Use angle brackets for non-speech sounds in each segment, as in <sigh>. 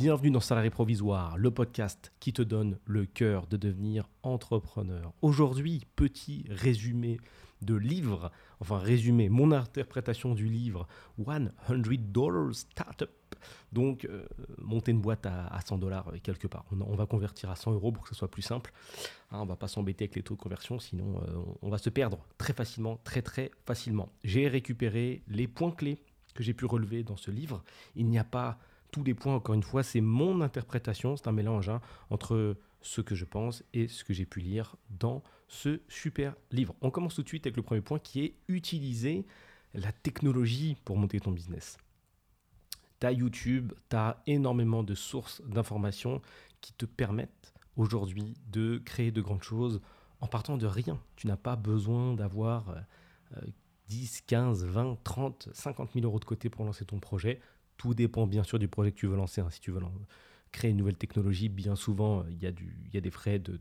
Bienvenue dans Salarié Provisoire, le podcast qui te donne le cœur de devenir entrepreneur. Aujourd'hui, petit résumé de livre, enfin résumé, mon interprétation du livre 100 Dollars Startup. Donc, euh, monter une boîte à, 100 dollars euh, quelque part. On, va convertir à 100 euros pour que ce soit plus simple. Hein, on va pas s'embêter avec les taux de conversion, sinon euh, on va se perdre très facilement, très très facilement. J'ai récupéré les points clés que j'ai pu relever dans ce livre. Il n'y a pas tous les points, encore une fois, c'est mon interprétation, c'est un mélange hein, entre ce que je pense et ce que j'ai pu lire dans ce super livre. On commence tout de suite avec le premier point qui est utiliser la technologie pour monter ton business. Tu as YouTube, tu as énormément de sources d'informations qui te permettent aujourd'hui de créer de grandes choses en partant de rien. Tu n'as pas besoin d'avoir 10, 15, 20, 30, 50 000 euros de côté pour lancer ton projet. Tout dépend bien sûr du projet que tu veux lancer. Hein. Si tu veux créer une nouvelle technologie, bien souvent, il y a, du, il y a des frais de,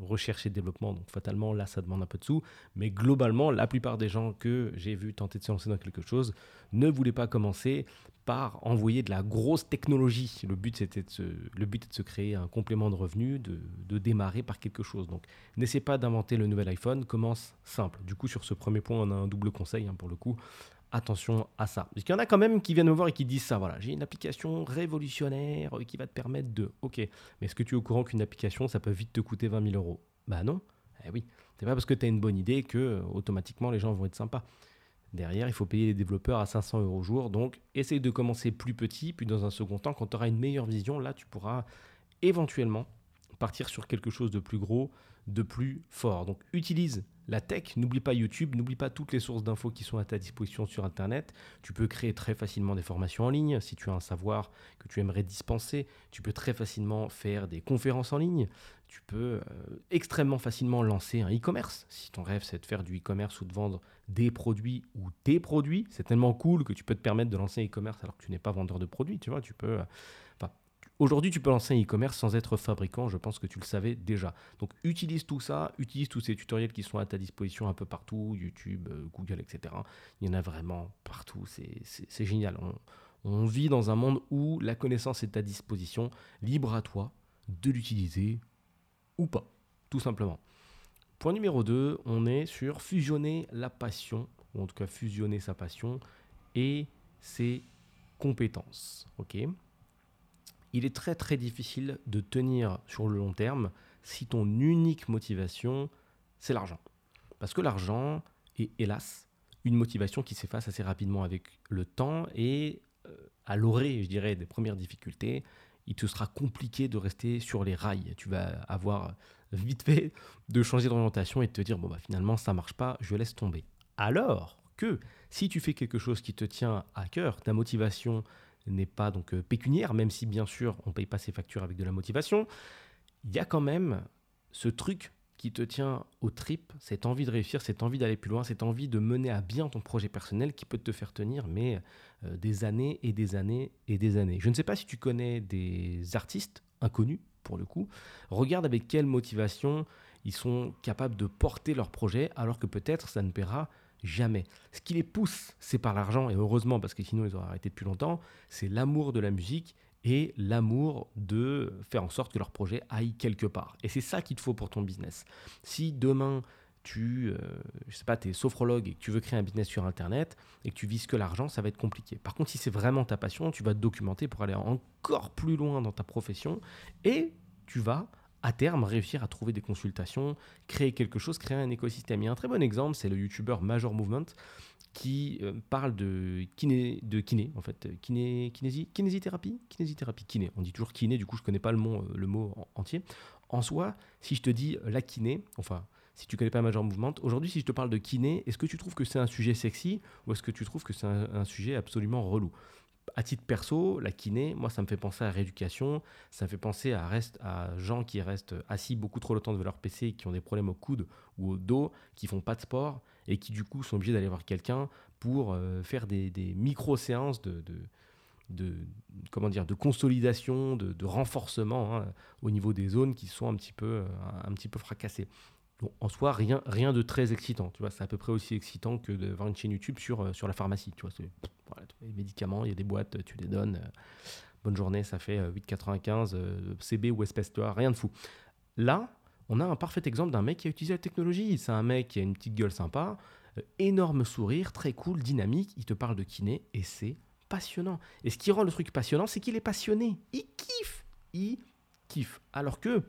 recherche et de développement. Donc fatalement, là, ça demande un peu de sous. Mais globalement, la plupart des gens que j'ai vu tenter de se lancer dans quelque chose ne voulaient pas commencer par envoyer de la grosse technologie. Le but, c'était de se créer un complément de revenu, de, démarrer par quelque chose. Donc, n'essaie pas d'inventer le nouvel iPhone, commence simple. Du coup, sur ce premier point, on a un double conseil hein, pour le coup attention à ça. Parce qu'il y en a quand même qui viennent me voir et qui disent ça. Voilà, j'ai une application révolutionnaire qui va te permettre de. Ok, mais est-ce que tu es au courant qu'une application, ça peut vite te coûter 20 000 euros? Bah non. Eh oui. C'est pas parce que tu as une bonne idée que euh, automatiquement les gens vont être sympas. Derrière, il faut payer les développeurs à 500 euros au jour. Donc, essaye de commencer plus petit, puis dans un second temps, quand tu auras une meilleure vision, là, tu pourras éventuellement partir sur quelque chose de plus gros, de plus fort. Donc, utilise la tech, n'oublie pas YouTube, n'oublie pas toutes les sources d'infos qui sont à ta disposition sur Internet. Tu peux créer très facilement des formations en ligne si tu as un savoir que tu aimerais dispenser. Tu peux très facilement faire des conférences en ligne. Tu peux euh, extrêmement facilement lancer un e-commerce. Si ton rêve c'est de faire du e-commerce ou de vendre des produits ou tes produits, c'est tellement cool que tu peux te permettre de lancer un e-commerce alors que tu n'es pas vendeur de produits. Tu vois, tu peux. Euh, Aujourd'hui, tu peux lancer un e-commerce sans être fabricant, je pense que tu le savais déjà. Donc utilise tout ça, utilise tous ces tutoriels qui sont à ta disposition un peu partout, YouTube, euh, Google, etc. Il y en a vraiment partout, c'est génial. On, vit dans un monde où la connaissance est à disposition, libre à toi de l'utiliser ou pas, tout simplement. Point numéro 2, on est sur fusionner la passion, ou en tout cas fusionner sa passion et ses compétences. ok? Il est très très difficile de tenir sur le long terme si ton unique motivation, c'est l'argent. Parce que l'argent est hélas une motivation qui s'efface assez rapidement avec le temps et euh, à l'orée, je dirais, des premières difficultés, il te sera compliqué de rester sur les rails. Tu vas avoir vite fait de changer d'orientation et de te dire, bon, bah, finalement, ça marche pas, je laisse tomber. Alors que si tu fais quelque chose qui te tient à cœur, ta motivation, n'est pas donc euh, pécuniaire, même si bien sûr on ne paye pas ses factures avec de la motivation, il y a quand même ce truc qui te tient au trip, cette envie de réussir, cette envie d'aller plus loin, cette envie de mener à bien ton projet personnel qui peut te faire tenir mais euh, des années et des années et des années. Je ne sais pas si tu connais des artistes inconnus pour le coup, regarde avec quelle motivation ils sont capables de porter leur projet alors que peut-être ça ne paiera Jamais. Ce qui les pousse, c'est par l'argent, et heureusement, parce que sinon ils auraient arrêté depuis longtemps, c'est l'amour de la musique et l'amour de faire en sorte que leur projet aille quelque part. Et c'est ça qu'il te faut pour ton business. Si demain, tu, euh, je sais pas, es sophrologue et que tu veux créer un business sur Internet et que tu vises que l'argent, ça va être compliqué. Par contre, si c'est vraiment ta passion, tu vas te documenter pour aller encore plus loin dans ta profession et tu vas à terme réussir à trouver des consultations, créer quelque chose, créer un écosystème. Il y a un très bon exemple, c'est le YouTuber Major Movement qui euh, parle de kiné, de kiné en fait, kiné, kinésie, kinésithérapie, kinésithérapie, kiné. On dit toujours kiné, du coup je connais pas le mot, euh, le mot entier. En soi, si je te dis la kiné, enfin si tu connais pas Major Movement, aujourd'hui si je te parle de kiné, est-ce que tu trouves que c'est un sujet sexy ou est-ce que tu trouves que c'est un sujet absolument relou? À titre perso, la kiné, moi, ça me fait penser à rééducation, ça me fait penser à, reste, à gens qui restent assis beaucoup trop longtemps devant leur PC, qui ont des problèmes au coude ou au dos, qui font pas de sport et qui du coup sont obligés d'aller voir quelqu'un pour euh, faire des, micro-séances de, de, comment dire, de consolidation, de, renforcement hein, au niveau des zones qui sont un petit peu, un petit peu fracassées en soi, rien, rien de très excitant. Tu vois, c'est à peu près aussi excitant que de voir une chaîne YouTube sur, euh, sur la pharmacie. Tu vois, les médicaments, il y a des boîtes, tu les donnes. Euh. bonne journée, ça fait 8,95, euh, CB ou espèce-toi, rien de fou. Là, on a un parfait exemple d'un mec qui a utilisé la technologie. C'est un mec qui a une petite gueule sympa, énorme sourire, très cool, dynamique, il te parle de kiné et c'est passionnant. Et ce qui rend le truc passionnant, c'est qu'il est passionné. Il kiffe. Il kiffe. Alors que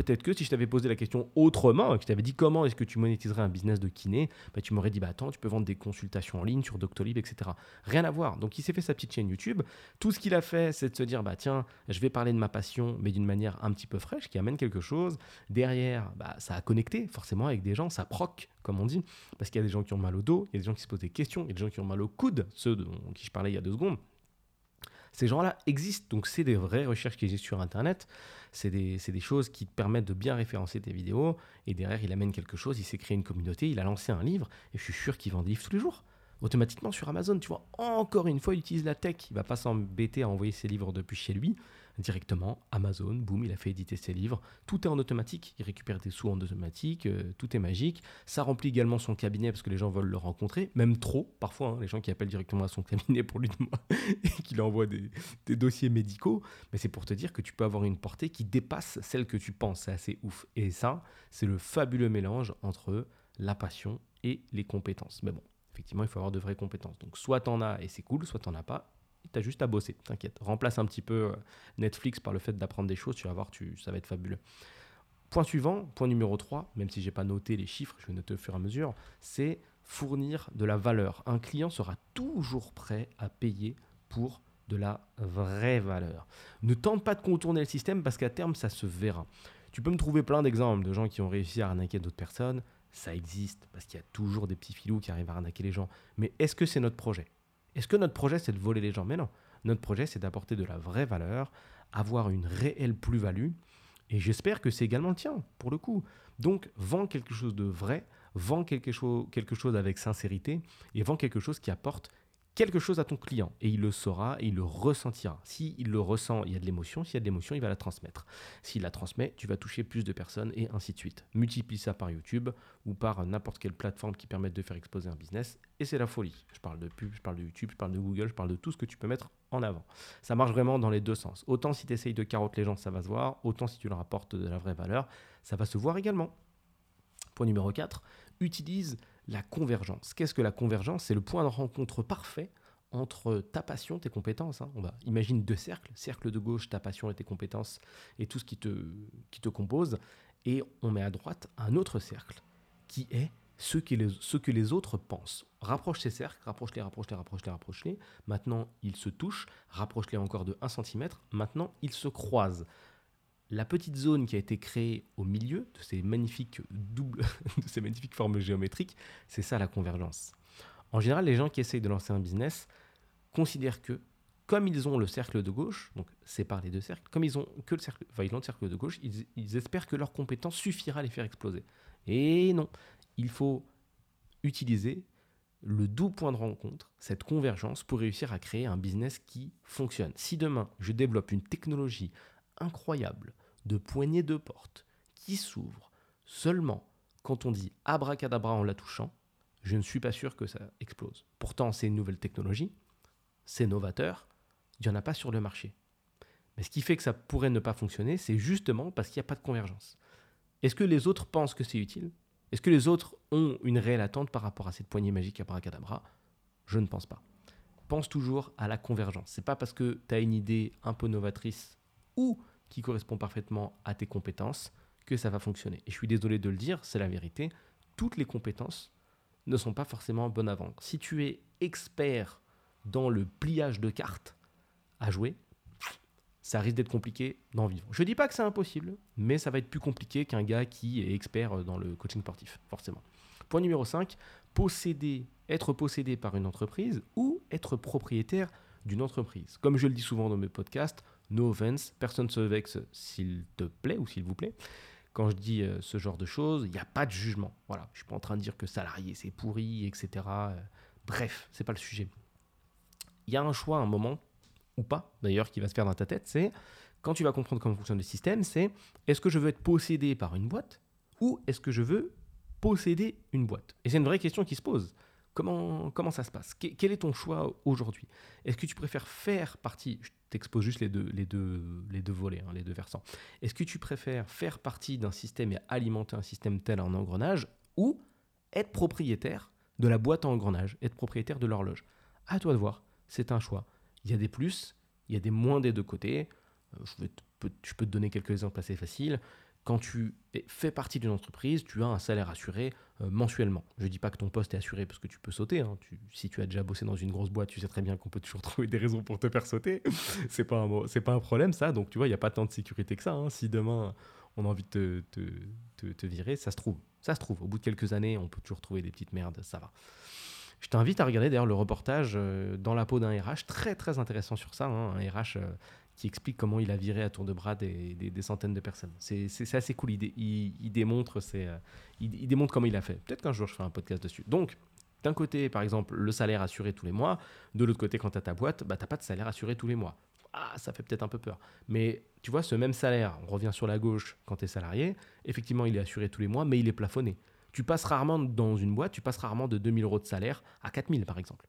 Peut-être que si je t'avais posé la question autrement, que je t'avais dit comment est-ce que tu monétiserais un business de kiné, bah, tu m'aurais dit bah attends, tu peux vendre des consultations en ligne sur Doctolib, etc. Rien à voir. Donc il s'est fait sa petite chaîne YouTube. Tout ce qu'il a fait, c'est de se dire bah tiens, je vais parler de ma passion, mais d'une manière un petit peu fraîche, qui amène quelque chose. Derrière, bah, ça a connecté forcément avec des gens, ça proc, comme on dit, parce qu'il y a des gens qui ont mal au dos, il y a des gens qui se posent des questions, il y a des gens qui ont mal au coude, ceux dont qui je parlais il y a deux secondes. Ces gens-là existent, donc c'est des vraies recherches qui existent sur Internet. C'est des, des, choses qui te permettent de bien référencer tes vidéos. Et derrière, il amène quelque chose, il s'est créé une communauté, il a lancé un livre. Et je suis sûr qu'il vend des livres tous les jours automatiquement sur Amazon. Tu vois, encore une fois, il utilise la tech. Il va pas s'embêter à envoyer ses livres depuis chez lui directement. Amazon, boum, il a fait éditer ses livres. Tout est en automatique. Il récupère des sous en automatique. Euh, tout est magique. Ça remplit également son cabinet parce que les gens veulent le rencontrer, même trop parfois. Hein, les gens qui appellent directement à son cabinet pour lui demander <laughs> et qui lui envoient des, des dossiers médicaux. Mais c'est pour te dire que tu peux avoir une portée qui dépasse celle que tu penses. C'est assez ouf. Et ça, c'est le fabuleux mélange entre la passion et les compétences. Mais bon, effectivement, il faut avoir de vraies compétences. Donc, soit tu en as et c'est cool, soit tu n'en as pas. Tu as juste à bosser, t'inquiète. Remplace un petit peu euh, Netflix par le fait d'apprendre des choses, tu vas voir, tu, ça va être fabuleux. Point suivant, point numéro 3, même si je n'ai pas noté les chiffres, je vais noter au fur et à mesure, c'est fournir de la valeur. Un client sera toujours prêt à payer pour de la vraie valeur. Ne tente pas de contourner le système parce qu'à terme, ça se verra. Tu peux me trouver plein d'exemples de gens qui ont réussi à arnaquer d'autres personnes ça existe, parce qu'il y a toujours des petits filous qui arrivent à arnaquer les gens. Mais est-ce que c'est notre projet? Est-ce que notre projet, c'est de voler les gens? Mais non. Notre projet, c'est d'apporter de la vraie valeur, avoir une réelle plus-value. Et j'espère que c'est également le tien, pour le coup. Donc, vends quelque chose de vrai, vends quelque chose, quelque chose avec sincérité, et vends quelque chose qui apporte quelque chose à ton client et il le saura et il le ressentira. S'il il le ressent, il y a de l'émotion. S'il y a de l'émotion, il va la transmettre. S'il la transmet, tu vas toucher plus de personnes et ainsi de suite. Multiplie ça par YouTube ou par n'importe quelle plateforme qui permette de faire exploser un business et c'est la folie. Je parle de pub, je parle de YouTube, je parle de Google, je parle de tout ce que tu peux mettre en avant. Ça marche vraiment dans les deux sens. Autant si tu essayes de carotter les gens, ça va se voir. Autant si tu leur apportes de la vraie valeur, ça va se voir également. Point numéro 4, utilise la convergence. Qu'est-ce que la convergence? C'est le point de rencontre parfait entre ta passion, tes compétences. Hein. On va imagine deux cercles, cercle de gauche, ta passion et tes compétences et tout ce qui te, qui te compose, et on met à droite un autre cercle qui est ce que les, ce que les autres pensent. Rapproche ces cercles, rapproche-les, rapproche-les, rapproche-les, rapproche-les. Maintenant, ils se touchent, rapproche-les encore de 1 cm. Maintenant, ils se croisent la petite zone qui a été créée au milieu de ces magnifiques doubles, <laughs> de ces magnifiques formes géométriques, c'est ça la convergence. En général, les gens qui essayent de lancer un business considèrent que, comme ils ont le cercle de gauche, donc par les deux cercles, comme ils ont que le cercle, enfin, ils ont le cercle de gauche, ils, ils espèrent que leur compétence suffira à les faire exploser. Et non, il faut utiliser le doux point de rencontre, cette convergence, pour réussir à créer un business qui fonctionne. Si demain je développe une technologie incroyable de poignées de porte qui s'ouvrent seulement quand on dit abracadabra en la touchant, je ne suis pas sûr que ça explose. Pourtant, c'est une nouvelle technologie, c'est novateur, il n'y en a pas sur le marché. Mais ce qui fait que ça pourrait ne pas fonctionner, c'est justement parce qu'il n'y a pas de convergence. Est-ce que les autres pensent que c'est utile? Est-ce que les autres ont une réelle attente par rapport à cette poignée magique abracadabra? Je ne pense pas. Pense toujours à la convergence. C'est pas parce que tu as une idée un peu novatrice ou qui correspond parfaitement à tes compétences que ça va fonctionner. Et je suis désolé de le dire, c'est la vérité. Toutes les compétences ne sont pas forcément bonnes à vendre. Si tu es expert dans le pliage de cartes à jouer, ça risque d'être compliqué d'en vivre. Je ne dis pas que c'est impossible, mais ça va être plus compliqué qu'un gars qui est expert dans le coaching sportif, forcément. Point numéro 5, posséder, être possédé par une entreprise ou être propriétaire d'une entreprise. Comme je le dis souvent dans mes podcasts, no offense, personne ne se vexe s'il te plaît ou s'il vous plaît. Quand je dis euh, ce genre de choses, il n'y a pas de jugement. Voilà, je suis pas en train de dire que salarié c'est pourri, etc. Euh, bref, c'est pas le sujet. Il y a un choix, un moment ou pas, d'ailleurs, qui va se faire dans ta tête. C'est quand tu vas comprendre comment fonctionne le système, c'est est-ce que je veux être possédé par une boîte ou est-ce que je veux posséder une boîte? Et c'est une vraie question qui se pose. Comment, comment ça se passe? Quel est ton choix aujourd'hui? Est-ce que tu préfères faire partie, t'exposes juste les deux, volets, hein, les deux versants. Est-ce que tu préfères faire partie d'un système et alimenter un système tel en engrenage ou être propriétaire de la boîte en engrenage, être propriétaire de l'horloge? À toi de voir, c'est un choix. Il y a des plus, il y a des moins des deux côtés. Euh, je peux te donner quelques exemples assez faciles quand tu fais partie d'une entreprise, tu as un salaire assuré euh, mensuellement. Je ne dis pas que ton poste est assuré parce que tu peux sauter. Hein. si tu as déjà bossé dans une grosse boîte, tu sais très bien qu'on peut toujours <laughs> trouver des raisons pour te faire sauter. <laughs> c'est pas un pas un problème ça. Donc tu vois, il n'y a pas tant de sécurité que ça. Hein. Si demain on a envie de te, virer, ça se trouve. Ça se trouve. Au bout de quelques années, on peut toujours trouver des petites merdes. Ça va. Je t'invite à regarder d'ailleurs le reportage euh, dans la peau d'un RH, très très intéressant sur ça, hein. un RH qui explique comment il a viré à tour de bras des, centaines de personnes. C'est assez cool. Il, démontre euh, il, démontre comment il a fait. Peut-être qu'un jour je ferai un podcast dessus. Donc, d'un côté, par exemple, le salaire assuré tous les mois. De l'autre côté, quand tu as ta boîte, bah, tu n'as pas de salaire assuré tous les mois. Ah, ça fait peut-être un peu peur. Mais tu vois, ce même salaire, on revient sur la gauche quand tu es salarié, effectivement, il est assuré tous les mois, mais il est plafonné. Tu passes rarement dans une boîte, tu passes rarement de 2000 euros de salaire à 4000, par exemple.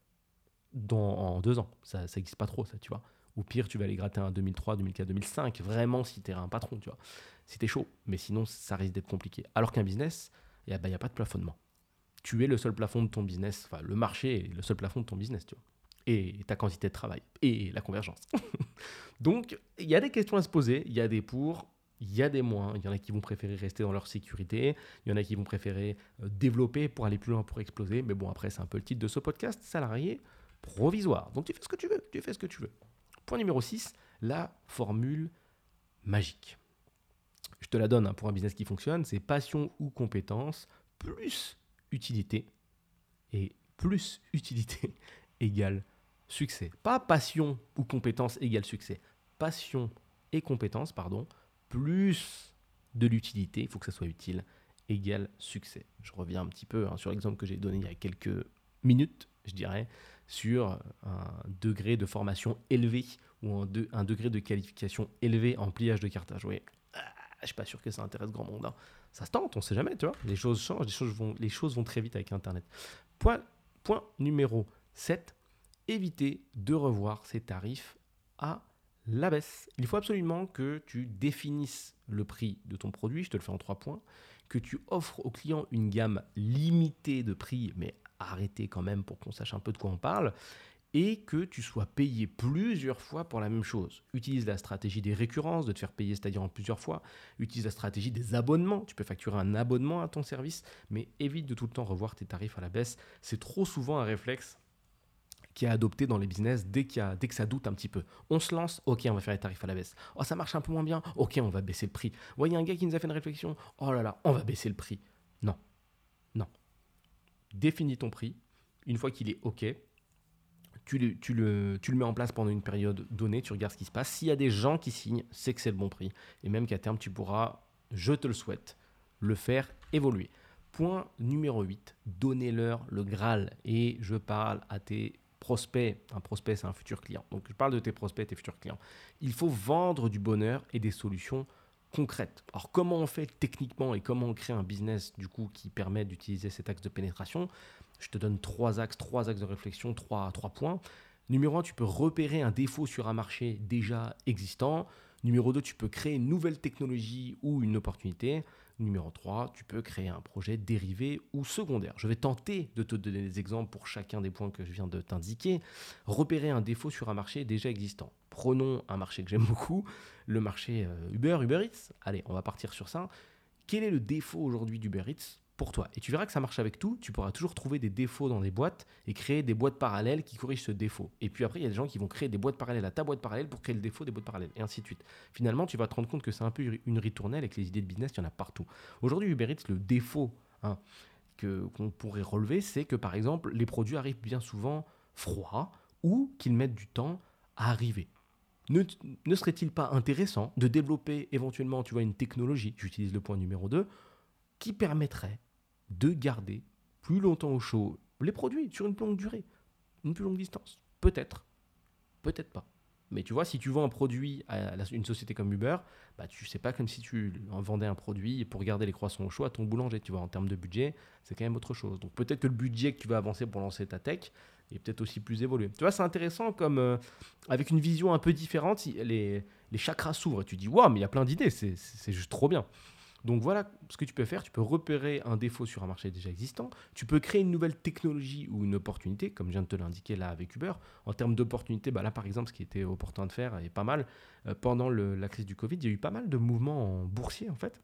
Dans, en deux ans. Ça n'existe pas trop, ça, tu vois. Ou pire, tu vas aller gratter un 2003, 2004, 2005, vraiment si tu es un patron, tu vois. Si tu es chaud. Mais sinon, ça risque d'être compliqué. Alors qu'un business, il n'y a, bah, a, pas de plafonnement. Tu es le seul plafond de ton business, enfin, le marché est le seul plafond de ton business, tu vois. Et ta quantité de travail, et la convergence. <laughs> Donc, il y a des questions à se poser, il y a des pour, il y a des moins. Il y en a qui vont préférer rester dans leur sécurité. Il y en a qui vont préférer euh, développer pour aller plus loin, pour exploser. Mais bon, après, c'est un peu le titre de ce podcast, salarié provisoire. Donc tu fais ce que tu veux, tu fais ce que tu veux. Point numéro 6, la formule magique. Je te la donne hein, pour un business qui fonctionne, c'est passion ou compétence plus utilité. Et plus utilité <laughs> égale succès. Pas passion ou compétence égale succès. Passion et compétence, pardon, plus de l'utilité, il faut que ça soit utile, égale succès. Je reviens un petit peu hein, sur l'exemple que j'ai donné il y a quelques minutes, je dirais sur un degré de formation élevé ou un, degré de qualification élevé en pliage de cartes à jouer. Ah, je suis pas sûr que ça intéresse grand monde. Hein. Ça se tente, on sait jamais, tu vois. Les choses changent, les choses vont, les choses vont très vite avec Internet. Point, point numéro 7, éviter de revoir ses tarifs à la baisse. Il faut absolument que tu définisses le prix de ton produit, je te le fais en trois points, que tu offres au client une gamme limitée de prix, mais arrêter quand même pour qu'on sache un peu de quoi on parle, et que tu sois payé plusieurs fois pour la même chose. Utilise la stratégie des récurrences, de te faire payer, c'est-à-dire en plusieurs fois. Utilise la stratégie des abonnements. Tu peux facturer un abonnement à ton service, mais évite de tout le temps revoir tes tarifs à la baisse. C'est trop souvent un réflexe qui est adopté dans les business dès, qu'il y a, dès que ça doute un petit peu. On se lance, ok, on va faire les tarifs à la baisse. Oh, ça marche un peu moins bien, ok, on va baisser le prix. Voyez un gars qui nous a fait une réflexion, oh là là, on va baisser le prix. Non, non, définis ton prix. Une fois qu'il est OK, tu le, tu, le, tu le, mets en place pendant une période donnée, tu regardes ce qui se passe. S'il y a des gens qui signent, c'est que c'est le bon prix. Et même qu'à terme, tu pourras, je te le souhaite, le faire évoluer. Point numéro 8, donnez-leur le Graal. Et je parle à tes prospects. Un prospect, c'est un futur client. Donc je parle de tes prospects, tes futurs clients. Il faut vendre du bonheur et des solutions concrète. Alors comment on fait techniquement et comment on crée un business du coup qui permet d'utiliser cet axe de pénétration? Je te donne trois axes, trois axes de réflexion, trois, trois points. Numéro un, tu peux repérer un défaut sur un marché déjà existant. Numéro 2, tu peux créer une nouvelle technologie ou une opportunité. Numéro 3, tu peux créer un projet dérivé ou secondaire. Je vais tenter de te donner des exemples pour chacun des points que je viens de t'indiquer. Repérer un défaut sur un marché déjà existant. Prenons un marché que j'aime <laughs> beaucoup, le marché euh, Uber, Uber Eats. Allez, on va partir sur ça. Quel est le défaut aujourd'hui d'Uber Eats? Toi. Et tu verras que ça marche avec tout. Tu pourras toujours trouver des défauts dans des boîtes et créer des boîtes parallèles qui corrigent ce défaut. Et puis après, il y a des gens qui vont créer des boîtes parallèles à ta boîte parallèle pour créer le défaut des boîtes parallèles, et ainsi de suite. Finalement, tu vas te rendre compte que c'est un peu une ritournelle avec les idées de business, il y en a partout. Aujourd'hui, Uber Eats, le défaut hein, que, qu'on pourrait relever, c'est que par exemple, les produits arrivent bien souvent froids ou qu'ils mettent du temps à arriver. Ne, ne serait-il pas intéressant de développer éventuellement, tu vois, une technologie, j'utilise le point numéro 2, qui permettrait de garder plus longtemps au chaud les produits sur une plus longue durée, une plus longue distance Peut-être, peut-être pas. Mais tu vois, si tu vends un produit à une société comme Uber, bah, tu sais pas comme si tu vendais un produit pour garder les croissants au choix à ton boulanger. Tu vois, en termes de budget, c'est quand même autre chose. Donc peut-être que le budget que tu vas avancer pour lancer ta tech est peut-être aussi plus évolué. Tu vois, c'est intéressant comme euh, avec une vision un peu différente, les, les chakras s'ouvrent et tu dis, waouh, mais il y a plein d'idées, c'est juste trop bien. Donc voilà ce que tu peux faire. Tu peux repérer un défaut sur un marché déjà existant. Tu peux créer une nouvelle technologie ou une opportunité, comme je viens de te l'indiquer là avec Uber. En termes d'opportunité, bah là par exemple, ce qui était opportun de faire et pas mal, euh, pendant la crise du Covid, il y a eu pas mal de mouvements en boursier en fait.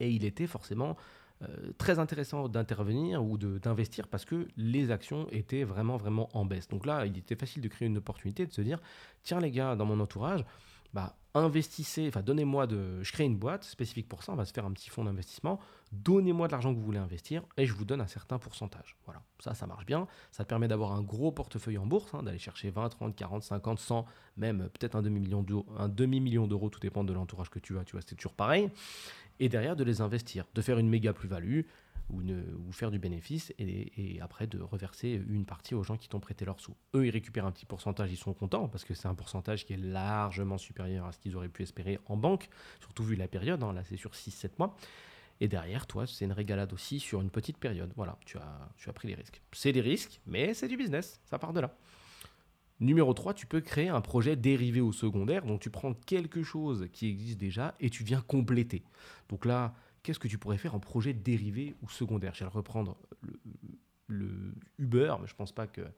Et il était forcément euh, très intéressant d'intervenir ou d'investir parce que les actions étaient vraiment vraiment en baisse. Donc là, il était facile de créer une opportunité, de se dire, tiens les gars, dans mon entourage, bah, investissez, enfin donnez-moi de, je crée une boîte spécifique pour ça, on va se faire un petit fonds d'investissement, donnez-moi de l'argent que vous voulez investir et je vous donne un certain pourcentage. Voilà, ça, ça marche bien, ça permet d'avoir un gros portefeuille en bourse, hein, d'aller chercher 20, 30, 40, 50, 100, même peut-être un demi-million d'euros, un demi-million d'euros, tout dépend de l'entourage que tu as, tu vois, c'est toujours pareil, et derrière de les investir, de faire une méga plus-value, ou, faire du bénéfice et, après de reverser une partie aux gens qui t'ont prêté leurs sous. Eux, ils récupèrent un petit pourcentage, ils sont contents parce que c'est un pourcentage qui est largement supérieur à ce qu'ils auraient pu espérer en banque, surtout vu la période, hein, là c'est sur 6-7 mois. Et derrière, toi, c'est une régalade aussi sur une petite période. Voilà, tu as, tu as pris les risques. C'est des risques, mais c'est du business, ça part de là. Numéro 3, tu peux créer un projet dérivé au secondaire. Donc tu prends quelque chose qui existe déjà et tu viens compléter. Donc là, qu'est-ce que tu pourrais faire en projet dérivé ou secondaire Je vais reprendre le, Uber, mais je ne pense pas qu'il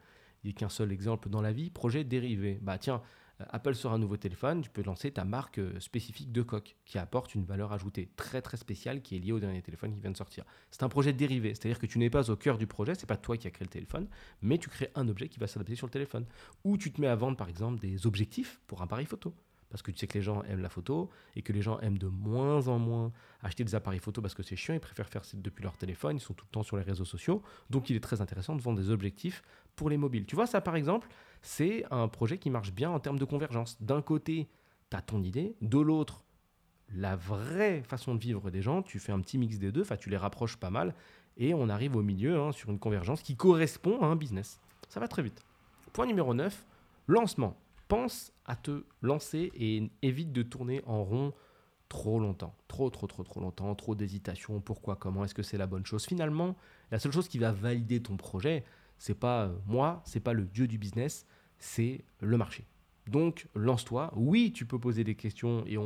n'y ait qu'un seul exemple dans la vie. Projet dérivé. Bah tiens, euh, Apple sort un nouveau téléphone, tu peux lancer ta marque euh, spécifique de coque qui apporte une valeur ajoutée très très spéciale qui est liée au dernier téléphone qui vient de sortir. C'est un projet dérivé, c'est-à-dire que tu n'es pas au cœur du projet, c'est pas toi qui as créé le téléphone, mais tu crées un objet qui va s'adapter sur le téléphone. Ou tu te mets à vendre par exemple des objectifs pour un appareil photo parce que tu sais que les gens aiment la photo et que les gens aiment de moins en moins acheter des appareils photo parce que c'est chiant, ils préfèrent faire ça depuis leur téléphone, ils sont tout le temps sur les réseaux sociaux. Donc il est très intéressant de vendre des objectifs pour les mobiles. Tu vois, ça par exemple, c'est un projet qui marche bien en termes de convergence. D'un côté, tu as ton idée, de l'autre, la vraie façon de vivre des gens, tu fais un petit mix des deux, enfin tu les rapproches pas mal et on arrive au milieu hein, sur une convergence qui correspond à un business. Ça va très vite. Point numéro 9, lancement pense à te lancer et évite de tourner en rond trop longtemps. Trop, trop, trop, trop longtemps. Trop d'hésitation. Pourquoi Comment Est-ce que c'est la bonne chose? Finalement, la seule chose qui va valider ton projet, c'est pas euh, moi, c'est pas le dieu du business, c'est le marché. Donc, lance-toi. Oui, tu peux poser des questions et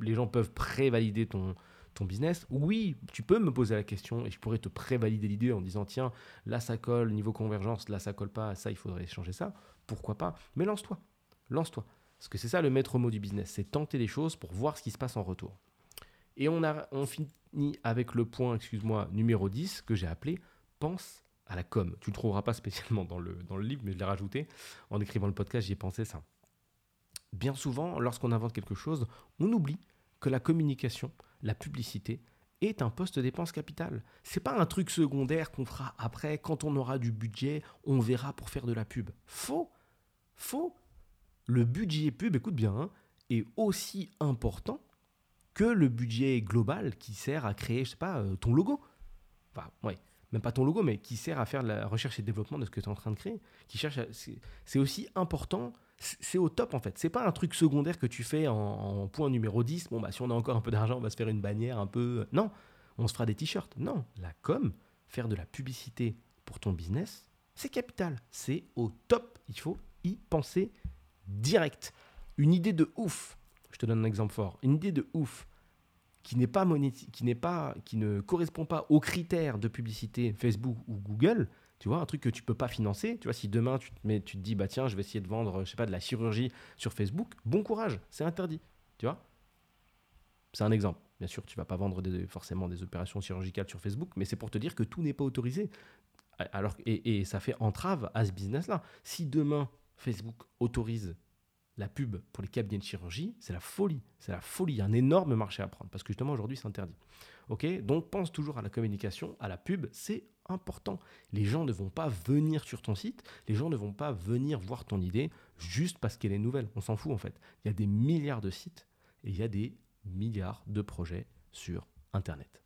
les gens peuvent prévalider ton, ton business. Oui, tu peux me poser la question et je pourrais te prévalider l'idée en disant tiens, là ça colle, niveau convergence, là ça colle pas, ça il faudrait changer ça. Pourquoi pas? Mais lance-toi. Lance-toi. Parce que c'est ça le maître mot du business, c'est tenter les choses pour voir ce qui se passe en retour. Et on, a, on finit avec le point, excuse-moi, numéro 10 que j'ai appelé pense à la com. Tu ne le trouveras pas spécialement dans le, dans le livre, mais je l'ai rajouté. En écrivant le podcast, j'y ai pensé ça. Bien souvent, lorsqu'on invente quelque chose, on oublie que la communication, la publicité, est un poste dépense capitale. C'est pas un truc secondaire qu'on fera après, quand on aura du budget, on verra pour faire de la pub. Faux. Faux le budget pub, écoute bien, hein, est aussi important que le budget global qui sert à créer, je sais pas, euh, ton logo. Enfin, ouais, même pas ton logo, mais qui sert à faire la recherche et développement de ce que tu es en train de créer. Qui cherche, c'est aussi important. C'est au top en fait. C'est pas un truc secondaire que tu fais en, point numéro 10. Bon, bah, si on a encore un peu d'argent, on va se faire une bannière un peu. Non, on se fera des t-shirts. Non, la com, faire de la publicité pour ton business, c'est capital. C'est au top. Il faut y penser direct. Une idée de ouf, je te donne un exemple fort, une idée de ouf qui n'est pas qui n'est pas qui ne correspond pas aux critères de publicité Facebook ou Google, tu vois, un truc que tu peux pas financer, tu vois, si demain tu te, dis bah tiens, je vais essayer de vendre je sais pas de la chirurgie sur Facebook, bon courage, c'est interdit, tu vois C'est un exemple. Bien sûr, tu vas pas vendre forcément des opérations chirurgicales sur Facebook, mais c'est pour te dire que tout n'est pas autorisé. Alors, et, et ça fait entrave à ce business-là. Si demain, Facebook autorise la pub pour les cabinets de chirurgie, c'est la folie. C'est la folie. Il y a un énorme marché à prendre parce que justement aujourd'hui c'est interdit. Ok Donc pense toujours à la communication, à la pub, c'est important. Les gens ne vont pas venir sur ton site, les gens ne vont pas venir voir ton idée juste parce qu'elle est nouvelle. On s'en fout en fait. Il y a des milliards de sites et il y a des milliards de projets sur Internet.